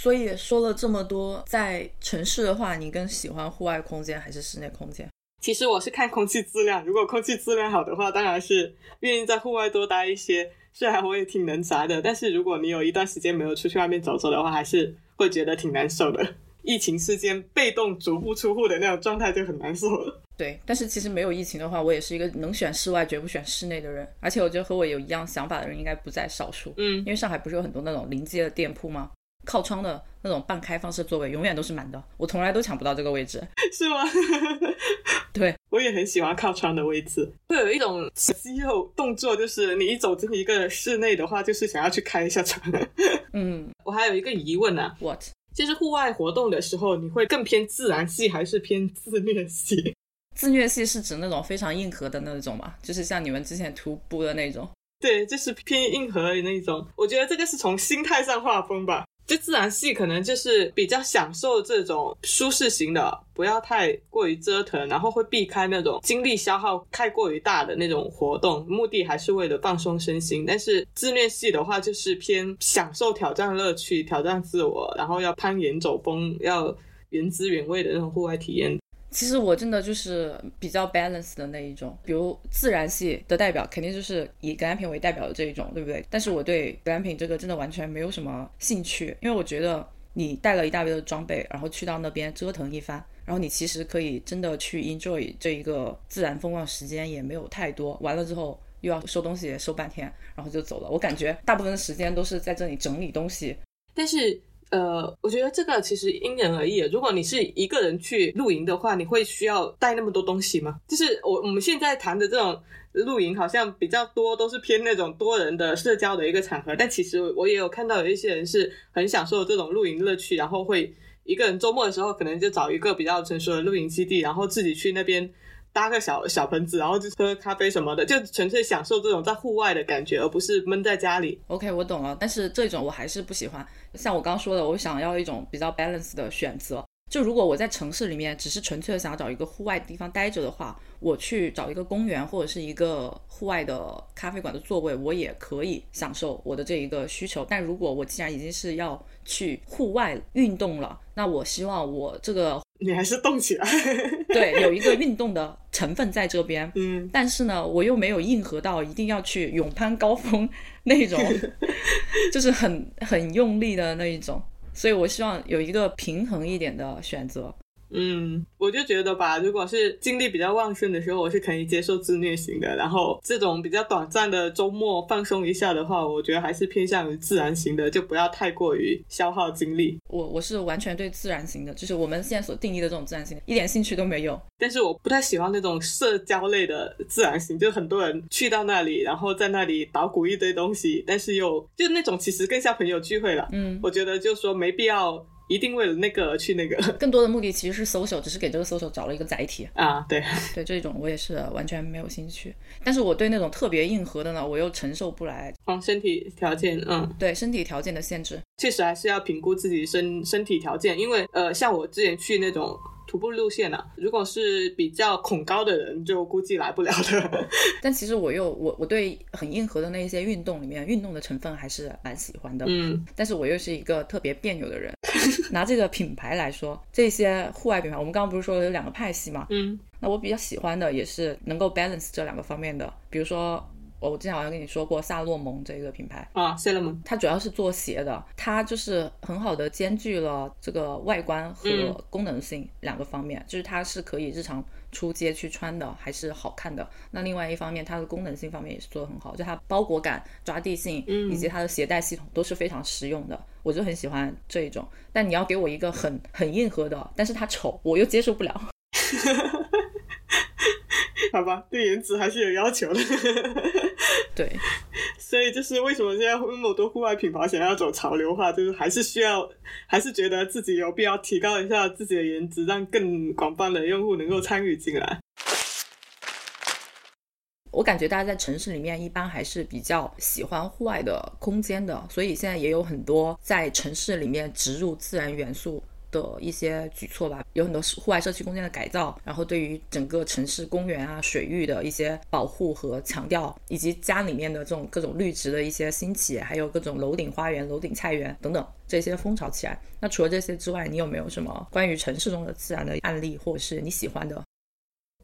所以说了这么多，在城市的话，你更喜欢户外空间还是室内空间？其实我是看空气质量，如果空气质量好的话，当然是愿意在户外多待一些。虽然我也挺能宅的，但是如果你有一段时间没有出去外面走走的话，还是会觉得挺难受的。疫情期间被动足不出户的那种状态就很难受了。对，但是其实没有疫情的话，我也是一个能选室外绝不选室内的人。而且我觉得和我有一样想法的人应该不在少数。嗯因为上海不是有很多那种临街的店铺吗？靠窗的那种半开放式座位永远都是满的，我从来都抢不到这个位置。是吗？[laughs] 对，我也很喜欢靠窗的位置，会有一种肌肉动作，就是你一走进一个室内的话，就是想要去开一下窗。嗯 [laughs] 我还有一个疑问呢、，what？就是户外活动的时候，你会更偏自然系还是偏自虐系？[laughs] 自虐系是指那种非常硬核的那种嘛，就是像你们之前徒步的那种。对，就是偏硬核的那种。我觉得这个是从心态上划分吧。就自然系可能就是比较享受这种舒适型的，不要太过于折腾，然后会避开那种精力消耗太过于大的那种活动，目的还是为了放松身心。但是自虐系的话，就是偏享受挑战乐趣、挑战自我，然后要攀岩走峰，要原汁原味的那种户外体验。其实我真的就是比较 balance 的那一种，比如自然系的代表肯定就是以 glamping 为代表的这一种，对不对？但是我对 glamping 这个真的完全没有什么兴趣，因为我觉得你带了一大堆的装备，然后去到那边折腾一番，然后你其实可以真的去 enjoy 这一个自然风光时间也没有太多，完了之后又要收东西收半天，然后就走了。我感觉大部分的时间都是在这里整理东西，但是呃，我觉得这个其实因人而异。如果你是一个人去露营的话，你会需要带那么多东西吗？就是我我们现在谈的这种露营，好像比较多都是偏那种多人的社交的一个场合。但其实我也有看到有一些人是很享受这种露营乐趣，然后会一个人周末的时候可能就找一个比较成熟的露营基地，然后自己去那边。搭个小小盆子，然后就喝咖啡什么的，就纯粹享受这种在户外的感觉，而不是闷在家里。OK，我懂了，但是这种我还是不喜欢。像我刚刚说的，我想要一种比较 balance 的选择。就如果我在城市里面只是纯粹的想要找一个户外的地方待着的话，我去找一个公园或者是一个户外的咖啡馆的座位，我也可以享受我的这一个需求。但如果我既然已经是要去户外运动了，那我希望我这个你还是动起来。[laughs] 对有一个运动的成分在这边，嗯，但是呢，我又没有硬核到一定要去勇攀高峰那种，[laughs] 就是很很用力的那一种，所以我希望有一个平衡一点的选择。嗯，我就觉得吧，如果是精力比较旺盛的时候，我是可以接受自虐型的。然后这种比较短暂的周末放松一下的话，我觉得还是偏向于自然型的，就不要太过于消耗精力。我我是完全对自然型的，就是我们现在所定义的这种自然型，一点兴趣都没有。但是我不太喜欢那种社交类的自然型，就很多人去到那里，然后在那里捣鼓一堆东西，但是又就那种其实更像朋友聚会了。嗯，我觉得就说没必要一定为了那个而去那个 [laughs] 更多的目的其实是 social，只是给这个 social 找了一个载体。啊，对，对这种我也是完全没有兴趣。但是我对那种特别硬核的呢，我又承受不来。哦，身体条件，嗯，对身体条件的限制，确实还是要评估自己身身体条件，因为呃，像我之前去那种。徒步路线啊，如果是比较恐高的人，就估计来不了的。[laughs] 但其实我又我我对很硬核的那一些运动里面，运动的成分还是蛮喜欢的。嗯，但是我又是一个特别别扭的人。[laughs] 拿这个品牌来说，这些户外品牌，我们刚刚不是说有两个派系嘛？嗯，那我比较喜欢的也是能够 balance 这两个方面的，比如说。我之前好像跟你说过萨洛蒙这个品牌啊，萨洛蒙，它主要是做鞋的，它就是很好的兼具了这个外观和功能性两个方面，就是它是可以日常出街去穿的，还是好看的。那另外一方面，它的功能性方面也是做的很好，就它包裹感、抓地性以及它的携带系统都是非常实用的，我就很喜欢这一种。但你要给我一个很很硬核的，但是它丑，我又接受不了。[laughs] 好吧，对颜值还是有要求的。对，所以就是为什么现在那么多户外品牌想要走潮流化，就是还是需要，还是觉得自己有必要提高一下自己的颜值，让更广泛的用户能够参与进来。我感觉大家在城市里面一般还是比较喜欢户外的空间的，所以现在也有很多在城市里面植入自然元素。的一些举措吧，有很多户外社区空间的改造，然后对于整个城市公园啊、水域的一些保护和强调，以及家里面的这种各种绿植的一些兴起，还有各种楼顶花园、楼顶菜园等等这些风潮起来。那除了这些之外，你有没有什么关于城市中的自然的案例，或者是你喜欢的？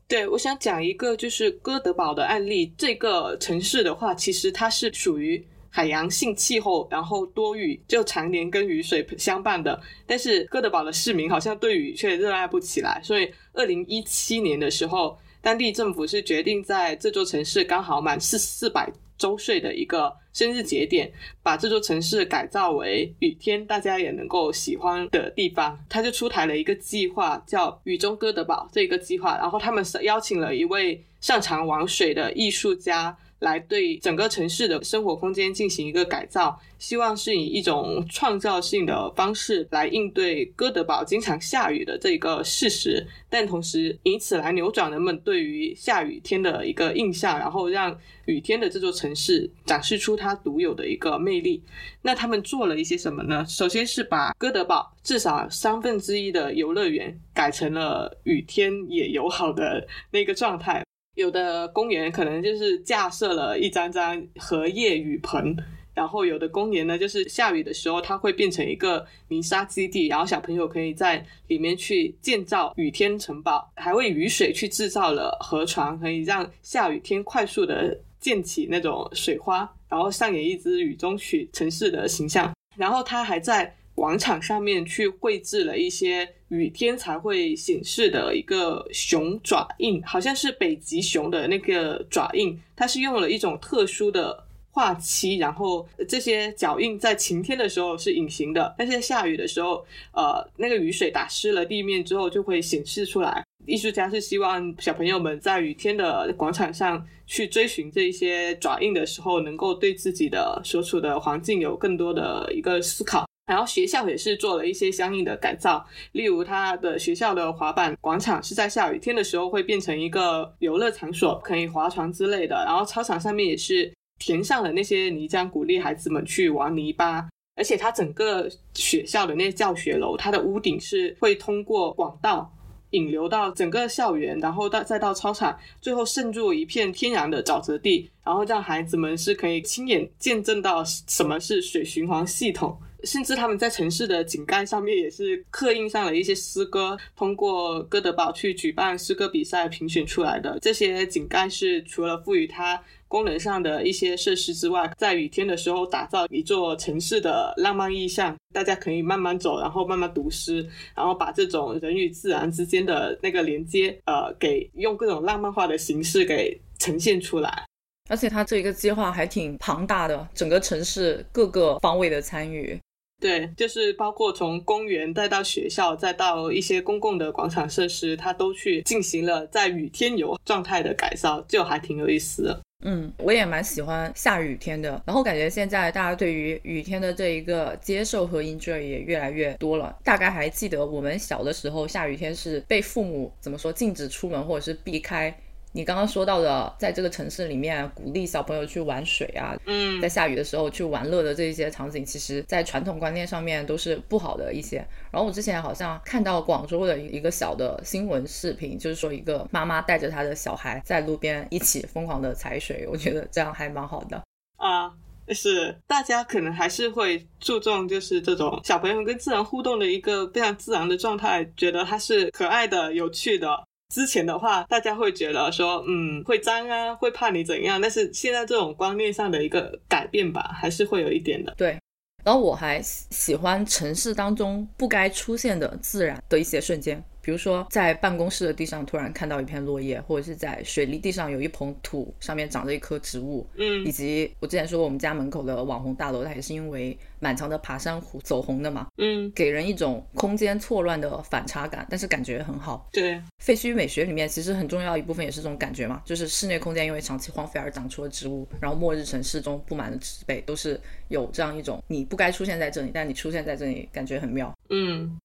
对，我想讲一个就是哥德堡的案例。这个城市的话，其实它是属于。海洋性气候，然后多雨，就常年跟雨水相伴的。但是哥德堡的市民好像对雨却热爱不起来，所以二零一七年的时候，当地政府是决定在这座城市刚好满四四百周岁的一个生日节点，把这座城市改造为雨天大家也能够喜欢的地方。他就出台了一个计划，叫“雨中哥德堡”这个计划。然后他们邀请了一位擅长玩水的艺术家。来对整个城市的生活空间进行一个改造，希望是以一种创造性的方式来应对哥德堡经常下雨的这个事实，但同时以此来扭转人们对于下雨天的一个印象，然后让雨天的这座城市展示出它独有的一个魅力。那他们做了一些什么呢？首先是把哥德堡至少三分之一的游乐园改成了雨天也友好的那个状态。有的公园可能就是架设了一张张荷叶雨棚，然后有的公园呢，就是下雨的时候它会变成一个泥沙基地，然后小朋友可以在里面去建造雨天城堡，还为雨水去制造了河床，可以让下雨天快速的溅起那种水花，然后上演一支雨中曲城市的形象。然后它还在广场上面去绘制了一些。雨天才会显示的一个熊爪印，好像是北极熊的那个爪印，它是用了一种特殊的画漆，然后这些脚印在晴天的时候是隐形的，但是在下雨的时候，呃，那个雨水打湿了地面之后就会显示出来。艺术家是希望小朋友们在雨天的广场上去追寻这一些爪印的时候，能够对自己的所处的环境有更多的一个思考。然后学校也是做了一些相应的改造，例如他的学校的滑板广场是在下雨天的时候会变成一个游乐场所，可以划船之类的。然后操场上面也是填上了那些泥浆，鼓励孩子们去玩泥巴。而且它整个学校的那些教学楼，它的屋顶是会通过管道引流到整个校园，然后到再到操场，最后渗入一片天然的沼泽地，然后让孩子们是可以亲眼见证到什么是水循环系统。甚至他们在城市的井盖上面也是刻印上了一些诗歌，通过哥德堡去举办诗歌比赛评选出来的。这些井盖是除了赋予它功能上的一些设施之外，在雨天的时候打造一座城市的浪漫意象。大家可以慢慢走，然后慢慢读诗，然后把这种人与自然之间的那个连接，呃，给用各种浪漫化的形式给呈现出来。而且它这一个计划还挺庞大的，整个城市各个方位的参与。对，就是包括从公园再到学校，再到一些公共的广场设施，它都去进行了在雨天游状态的改造，就还挺有意思的。嗯，我也蛮喜欢下雨天的。然后感觉现在大家对于雨天的这一个接受和 enjoy 也越来越多了。大概还记得我们小的时候，下雨天是被父母怎么说禁止出门，或者是避开。你刚刚说到的，在这个城市里面鼓励小朋友去玩水啊，嗯在下雨的时候去玩乐的这些场景，其实在传统观念上面都是不好的一些。然后我之前好像看到广州的一个小的新闻视频，就是说一个妈妈带着她的小孩在路边一起疯狂的踩水，我觉得这样还蛮好的。啊。是，大家可能还是会注重，就是这种小朋友跟自然互动的一个非常自然的状态，觉得它是可爱的、有趣的。之前的话，大家会觉得说，嗯，会脏啊，会怕你怎样。但是现在这种观念上的一个改变吧，还是会有一点的。对，然后我还喜喜欢城市当中不该出现的自然的一些瞬间，比如说在办公室的地上突然看到一片落叶，或者是在水泥地上有一捧土，上面长着一棵植物，嗯以及我之前说我们家门口的网红大楼，它也是因为满墙的爬山虎走红的嘛，嗯，给人一种空间错乱的反差感，但是感觉很好。对，废墟美学里面其实很重要一部分也是这种感觉嘛，就是室内空间因为长期荒废而长出了植物，然后末日城市中布满了植被，都是有这样一种你不该出现在这里，但你出现在这里，感觉很妙。嗯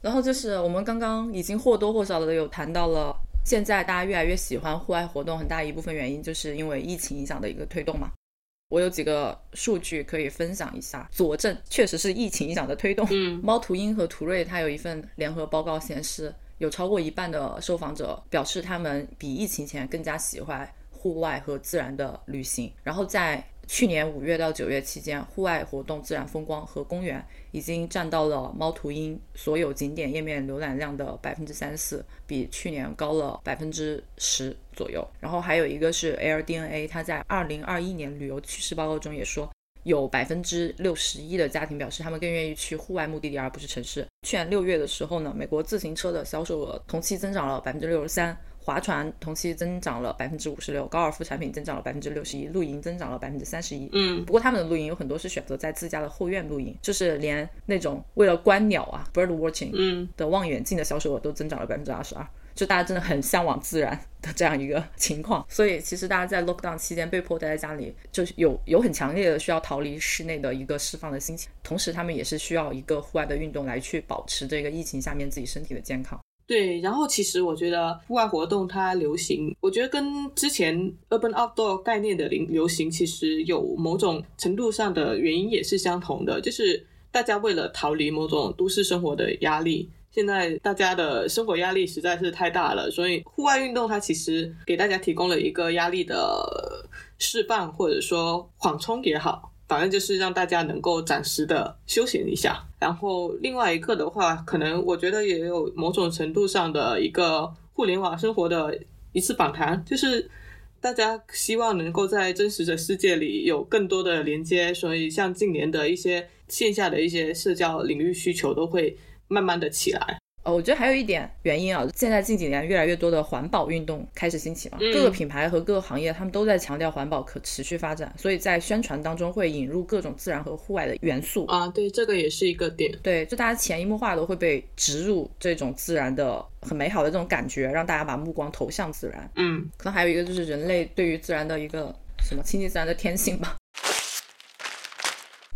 然后就是我们刚刚已经或多或少的有谈到了，现在大家越来越喜欢户外活动，很大一部分原因就是因为疫情影响的一个推动嘛。我有几个数据可以分享一下，佐证确实是疫情影响的推动。嗯 [laughs] 猫途鹰和途锐它有一份联合报告显示，有超过一半的受访者表示他们比疫情前更加喜欢户外和自然的旅行。然后在去年五月到九月期间，户外活动、自然风光和公园已经占到了猫头鹰所有景点页面浏览量的百分之三十四，比去年高了百分之十左右。然后还有一个是 ARDNA 它在二零二一年旅游趋势报告中也说，有百分之六十一的家庭表示他们更愿意去户外目的地而不是城市。去年六月的时候呢，美国自行车的销售额同期增长了百分之六十三。划船同期增长了百分之五十六，高尔夫产品增长了百分之六十一，露营增长了百分之三十一。嗯不过他们的露营有很多是选择在自家的后院露营，就是连那种为了观鸟啊 bird watching 嗯的望远镜的销售额都增长了百分之二十二。就大家真的很向往自然的这样一个情况，所以其实大家在 lockdown 期间被迫待在家里，就是有有很强烈的需要逃离室内的一个释放的心情，同时他们也是需要一个户外的运动来去保持这个疫情下面自己身体的健康。对，然后其实我觉得户外活动它流行，我觉得跟之前 urban outdoor 概念的流流行其实有某种程度上的原因也是相同的，就是大家为了逃离某种都市生活的压力。现在大家的生活压力实在是太大了，所以户外运动它其实给大家提供了一个压力的释放，或者说缓冲也好，反正就是让大家能够暂时的休闲一下。然后另外一个的话，可能我觉得也有某种程度上的一个互联网生活的一次反弹，就是大家希望能够在真实的世界里有更多的连接，所以像近年的一些线下的一些社交领域需求都会慢慢的起来。呃，我觉得还有一点原因啊，现在近几年越来越多的环保运动开始兴起嘛，嗯各个品牌和各个行业他们都在强调环保可持续发展，所以在宣传当中会引入各种自然和户外的元素。啊，对，这个也是一个点。对，就大家潜移默化的会被植入这种自然的很美好的这种感觉，让大家把目光投向自然。嗯可能还有一个就是人类对于自然的一个什么亲近自然的天性吧。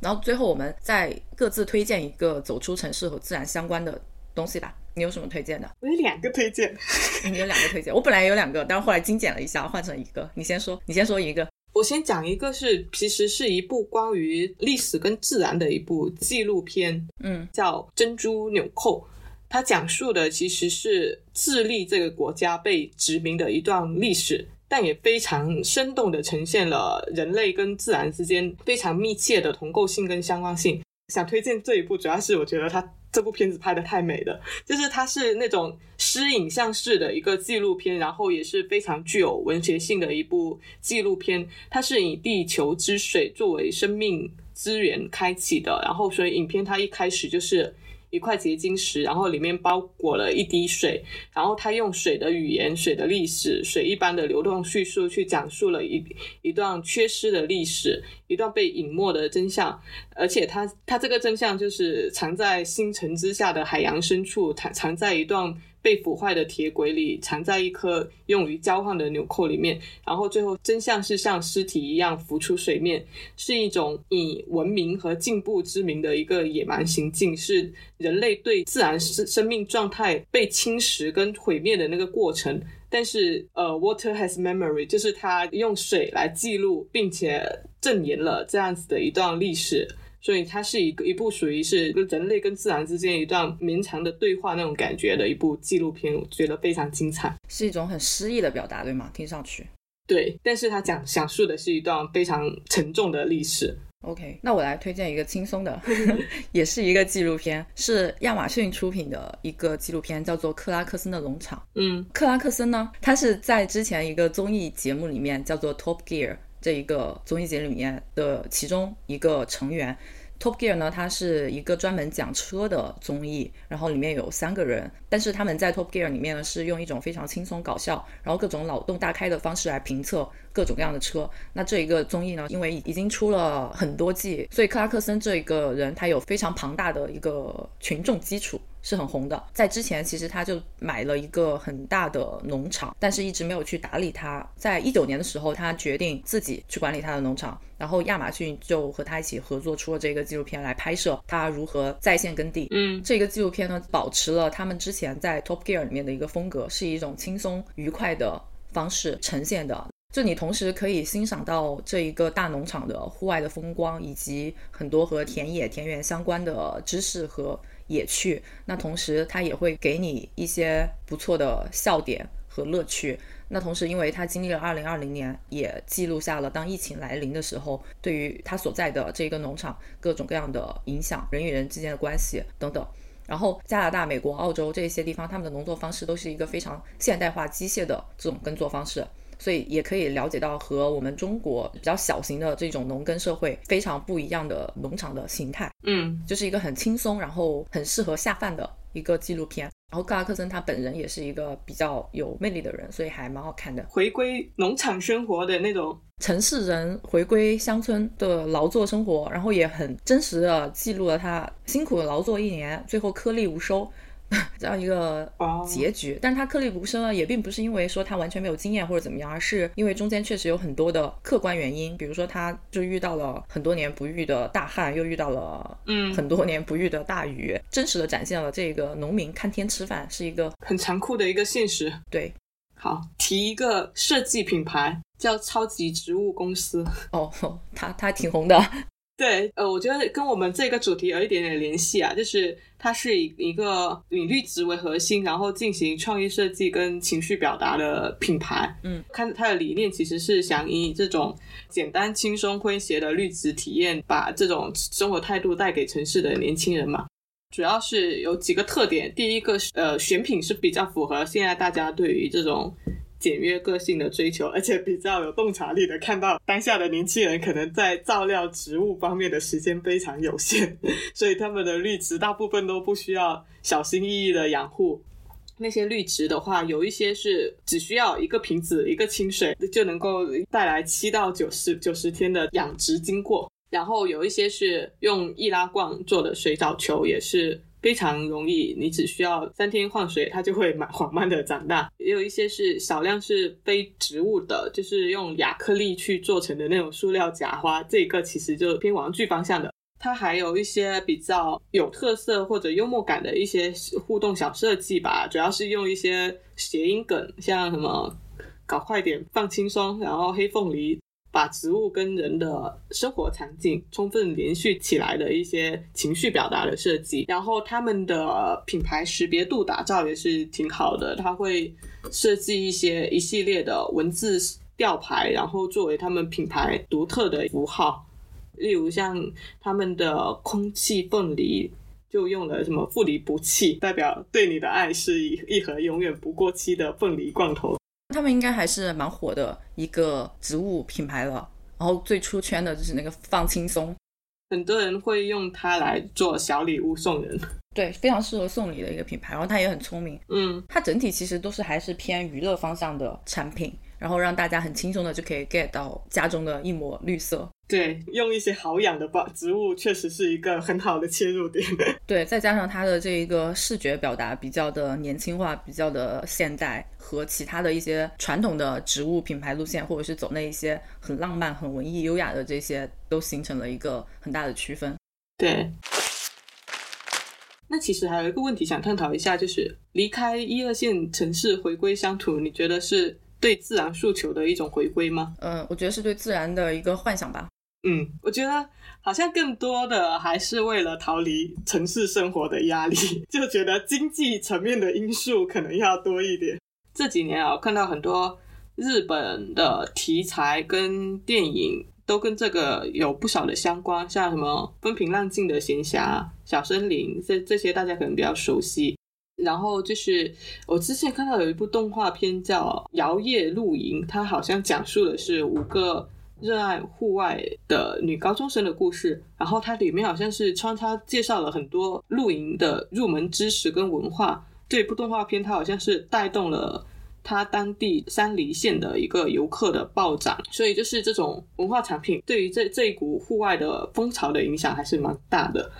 然后最后我们再各自推荐一个走出城市和自然相关的东西吧。你有什么推荐的？我有两个推荐。你有两个推荐，我本来有两个，但是后来精简了一下，换成一个。你先说，你先说一个。我先讲一个是，其实是一部关于历史跟自然的一部纪录片，嗯叫《珍珠纽扣》。它讲述的其实是智利这个国家被殖民的一段历史，但也非常生动的呈现了人类跟自然之间非常密切的同构性跟相关性。想推荐这一部，主要是我觉得它这部片子拍的太美了，就是它是那种诗影像式的一个纪录片，然后也是非常具有文学性的一部纪录片。它是以地球之水作为生命资源开启的，然后所以影片它一开始就是一块结晶石，然后里面包裹了一滴水，然后他用水的语言、水的历史、水一般的流动叙述去讲述了一一段缺失的历史，一段被隐没的真相。而且他他这个真相就是藏在星辰之下的海洋深处，藏藏在一段被腐坏的铁轨里藏在一颗用于交换的纽扣里面，然后最后真相是像尸体一样浮出水面，是一种以文明和进步之名的一个野蛮行径，是人类对自然生生命状态被侵蚀跟毁灭的那个过程。但是，呃，Water has memory，就是它用水来记录，并且证言了这样子的一段历史。所以它是一个一部属于是人类跟自然之间一段绵长的对话那种感觉的一部纪录片，我觉得非常精彩。是一种很诗意的表达，对吗？听上去。对，但是它讲讲述的是一段非常沉重的历史。OK，那我来推荐一个轻松的，[laughs] 也是一个纪录片，是亚马逊出品的一个纪录片，叫做《克拉克森的农场》。嗯克拉克森呢，他是在之前一个综艺节目里面叫做《Top Gear》这一个综艺节里面的其中一个成员。Top Gear 呢，它是一个专门讲车的综艺，然后里面有三个人，但是他们在 Top Gear 里面呢，是用一种非常轻松搞笑，然后各种脑洞大开的方式来评测各种各样的车。那这一个综艺呢，因为已经出了很多季，所以克拉克森这一个人他有非常庞大的一个群众基础。是很红的，在之前其实他就买了一个很大的农场，但是一直没有去打理它。在一九年的时候，他决定自己去管理他的农场，然后亚马逊就和他一起合作出了这个纪录片来拍摄他如何在线耕地。嗯这个纪录片呢，保持了他们之前在 Top Gear 里面的一个风格，是一种轻松愉快的方式呈现的。就你同时可以欣赏到这一个大农场的户外的风光，以及很多和田野、田园相关的知识和也去。那同时，他也会给你一些不错的笑点和乐趣。那同时，因为他经历了2020年，也记录下了当疫情来临的时候，对于他所在的这个农场各种各样的影响，人与人之间的关系等等。然后，加拿大、美国、澳洲这些地方，他们的农作方式都是一个非常现代化、机械的这种耕作方式。所以也可以了解到和我们中国比较小型的这种农耕社会非常不一样的农场的形态，嗯就是一个很轻松，然后很适合下饭的一个纪录片。然后克拉克森他本人也是一个比较有魅力的人，所以还蛮好看的。回归农场生活的那种，城市人回归乡村的劳作生活，然后也很真实的记录了他辛苦的劳作一年，最后颗粒无收。[laughs] 这样一个哦。结局，但他颗粒无收呢，也并不是因为说他完全没有经验或者怎么样，而是因为中间确实有很多的客观原因，比如说他就遇到了很多年不遇的大旱，又遇到了嗯。很多年不遇的大雨，真实的展现了这个农民看天吃饭是一个很残酷的一个现实。对。好，提一个设计品牌叫超级植物公司。哦，[laughs] 他他挺红的，对，呃，我觉得跟我们这个主题有一点点联系啊，就是它是以一个以绿植为核心，然后进行创意设计跟情绪表达的品牌。嗯，看它的理念其实是想以这种简单、轻松、诙谐的绿植体验，把这种生活态度带给城市的年轻人嘛。主要是有几个特点，第一个是呃，选品是比较符合现在大家对于这种简约个性的追求，而且比较有洞察力的看到当下的年轻人可能在照料植物方面的时间非常有限，所以他们的绿植大部分都不需要小心翼翼的养护。那些绿植的话，有一些是只需要一个瓶子、一个清水就能够带来七到九十九十天的养殖经过，然后有一些是用易拉罐做的水藻球，也是非常容易，你只需要三天换水，它就会慢 [laughs] 缓慢的长大。也有一些是少量是非植物的，就是用亚克力去做成的那种塑料假花，这个其实就偏玩具方向的。它还有一些比较有特色或者幽默感的一些互动小设计吧，主要是用一些谐音梗，像什么搞快点、放轻松，然后黑凤梨，把植物跟人的生活场景充分连续起来的一些情绪表达的设计。然后他们的品牌识别度打造也是挺好的，它会设计一些一系列的文字吊牌，然后作为他们品牌独特的符号。例如像他们的空气凤梨，就用了什么“不离不弃”，代表对你的爱是一一盒永远不过期的凤梨罐头。他们应该还是蛮火的一个植物品牌了。然后最出圈的就是那个放轻松，很多人会用它来做小礼物送人。对，非常适合送礼的一个品牌。然后它也很聪明，嗯，它整体其实都是还是偏娱乐方向的产品，然后让大家很轻松的就可以 get 到家中的一抹绿色。对，用一些好养的吧植物，确实是一个很好的切入点。[laughs] 对，再加上它的这一个视觉表达比较的年轻化，比较的现代，和其他的一些传统的植物品牌路线，或者是走那一些很浪漫、很文艺、优雅的这些，都形成了一个很大的区分。对。那其实还有一个问题想探讨一下，就是离开一二线城市回归乡土，你觉得是对自然诉求的一种回归吗？嗯，我觉得是对自然的一个幻想吧。嗯，我觉得好像更多的还是为了逃离城市生活的压力，[laughs] 就觉得经济层面的因素可能要多一点。这几年啊，我看到很多日本的题材跟电影都跟这个有不少的相关，像什么风平浪静的闲暇、小森林，这这些大家可能比较熟悉。然后就是我之前看到有一部动画片叫《摇曳露营》，它好像讲述的是五个。热爱户外的女高中生的故事，然后它里面好像是穿插介绍了很多露营的入门知识跟文化。这部动画片它好像是带动了它当地三梨县的一个游客的暴涨，所以就是这种文化产品对于这这一股户外的风潮的影响还是蛮大的。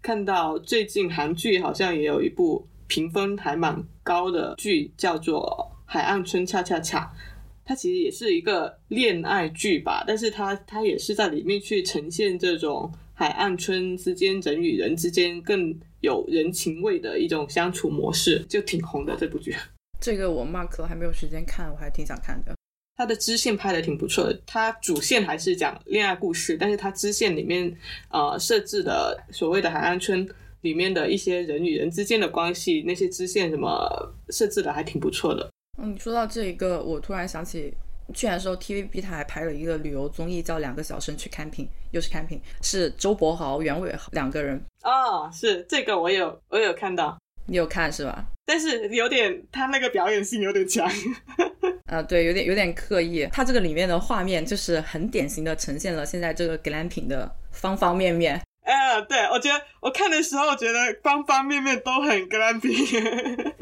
看到最近韩剧好像也有一部评分还蛮高的剧，叫做《海岸村恰恰恰》。它其实也是一个恋爱剧吧，但是它它也是在里面去呈现这种海岸村之间人与人之间更有人情味的一种相处模式，就挺红的这部剧。这个我 mark 了，还没有时间看，我还挺想看的。它的支线拍的挺不错的，它主线还是讲恋爱故事，但是它支线里面呃设置的所谓的海岸村里面的一些人与人之间的关系，那些支线什么设置的还挺不错的。嗯，你说到这一个，我突然想起去年的时候，TVB 它还拍了一个旅游综艺，叫《两个小生去 camping》，又是 camping，是周柏豪、袁伟豪两个人。哦，是这个我有我有看到，你有看是吧？但是有点他那个表演性有点强。啊，[laughs] 对，有点有点刻意。它这个里面的画面就是很典型的呈现了现在这个 glamping 的方方面面。哎，对我觉得我看的时候觉得方方面面都很 glamping。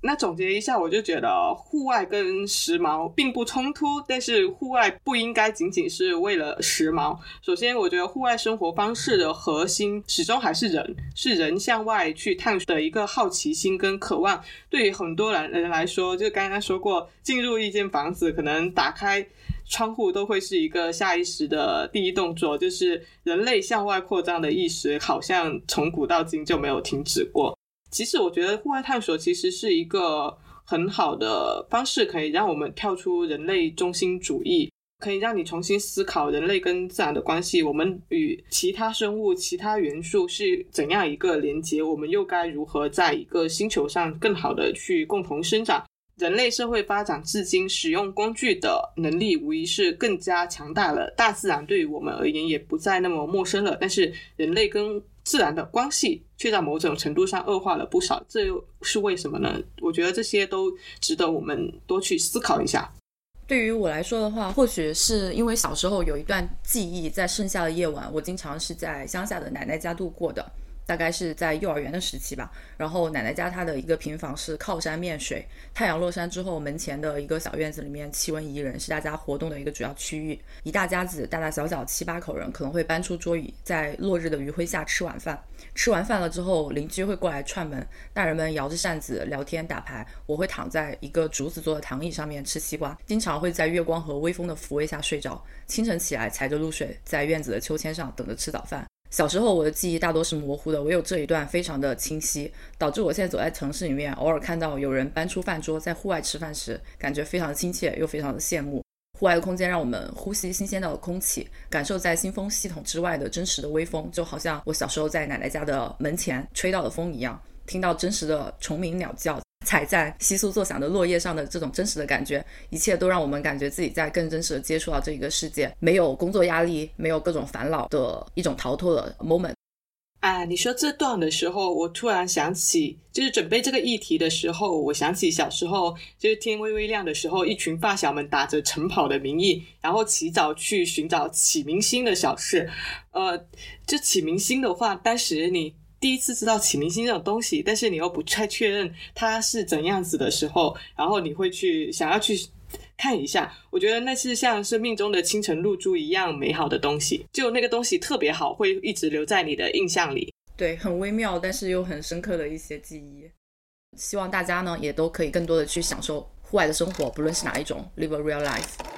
那总结一下，我就觉得户外跟时髦并不冲突，但是户外不应该仅仅是为了时髦。首先，我觉得户外生活方式的核心始终还是人，是人向外去探索的一个好奇心跟渴望。对于很多人人来说，就刚刚说过，进入一间房子，可能打开窗户都会是一个下意识的第一动作，就是人类向外扩张的意识，好像从古到今就没有停止过。其实我觉得户外探索其实是一个很好的方式，可以让我们跳出人类中心主义，可以让你重新思考人类跟自然的关系，我们与其他生物、其他元素是怎样一个连接，我们又该如何在一个星球上更好的去共同生长？人类社会发展至今，使用工具的能力无疑是更加强大了，大自然对于我们而言也不再那么陌生了。但是人类跟自然的关系却在某种程度上恶化了不少，这又是为什么呢？我觉得这些都值得我们多去思考一下。对于我来说的话，或许是因为小时候有一段记忆，在盛夏的夜晚，我经常是在乡下的奶奶家度过的。大概是在幼儿园的时期吧，然后奶奶家她的一个平房是靠山面水，太阳落山之后，门前的一个小院子里面气温宜人，是大家活动的一个主要区域。一大家子大大小小七八口人可能会搬出桌椅，在落日的余晖下吃晚饭。吃完饭了之后，邻居会过来串门，大人们摇着扇子聊天打牌，我会躺在一个竹子做的躺椅上面吃西瓜，经常会在月光和微风的抚慰下睡着。清晨起来踩着露水，在院子的秋千上等着吃早饭。小时候我的记忆大多是模糊的，唯有这一段非常的清晰，导致我现在走在城市里面，偶尔看到有人搬出饭桌在户外吃饭时，感觉非常亲切又非常的羡慕。户外的空间让我们呼吸新鲜的空气，感受在新风系统之外的真实的微风，就好像我小时候在奶奶家的门前吹到的风一样，听到真实的虫鸣鸟叫。踩在窸窣作响的落叶上的这种真实的感觉，一切都让我们感觉自己在更真实的接触到这一个世界，没有工作压力，没有各种烦恼的一种逃脱的 moment。啊，你说这段的时候，我突然想起，就是准备这个议题的时候，我想起小时候，就是天微微亮的时候，一群发小们打着晨跑的名义，然后起早去寻找启明星的小事。呃，这启明星的话，当时你。第一次知道启明星这种东西，但是你又不太确认它是怎样子的时候，然后你会去想要去看一下。我觉得那是像生命中的清晨露珠一样美好的东西，就那个东西特别好，会一直留在你的印象里。对，很微妙，但是又很深刻的一些记忆。希望大家呢也都可以更多的去享受户外的生活，不论是哪一种，live a real life。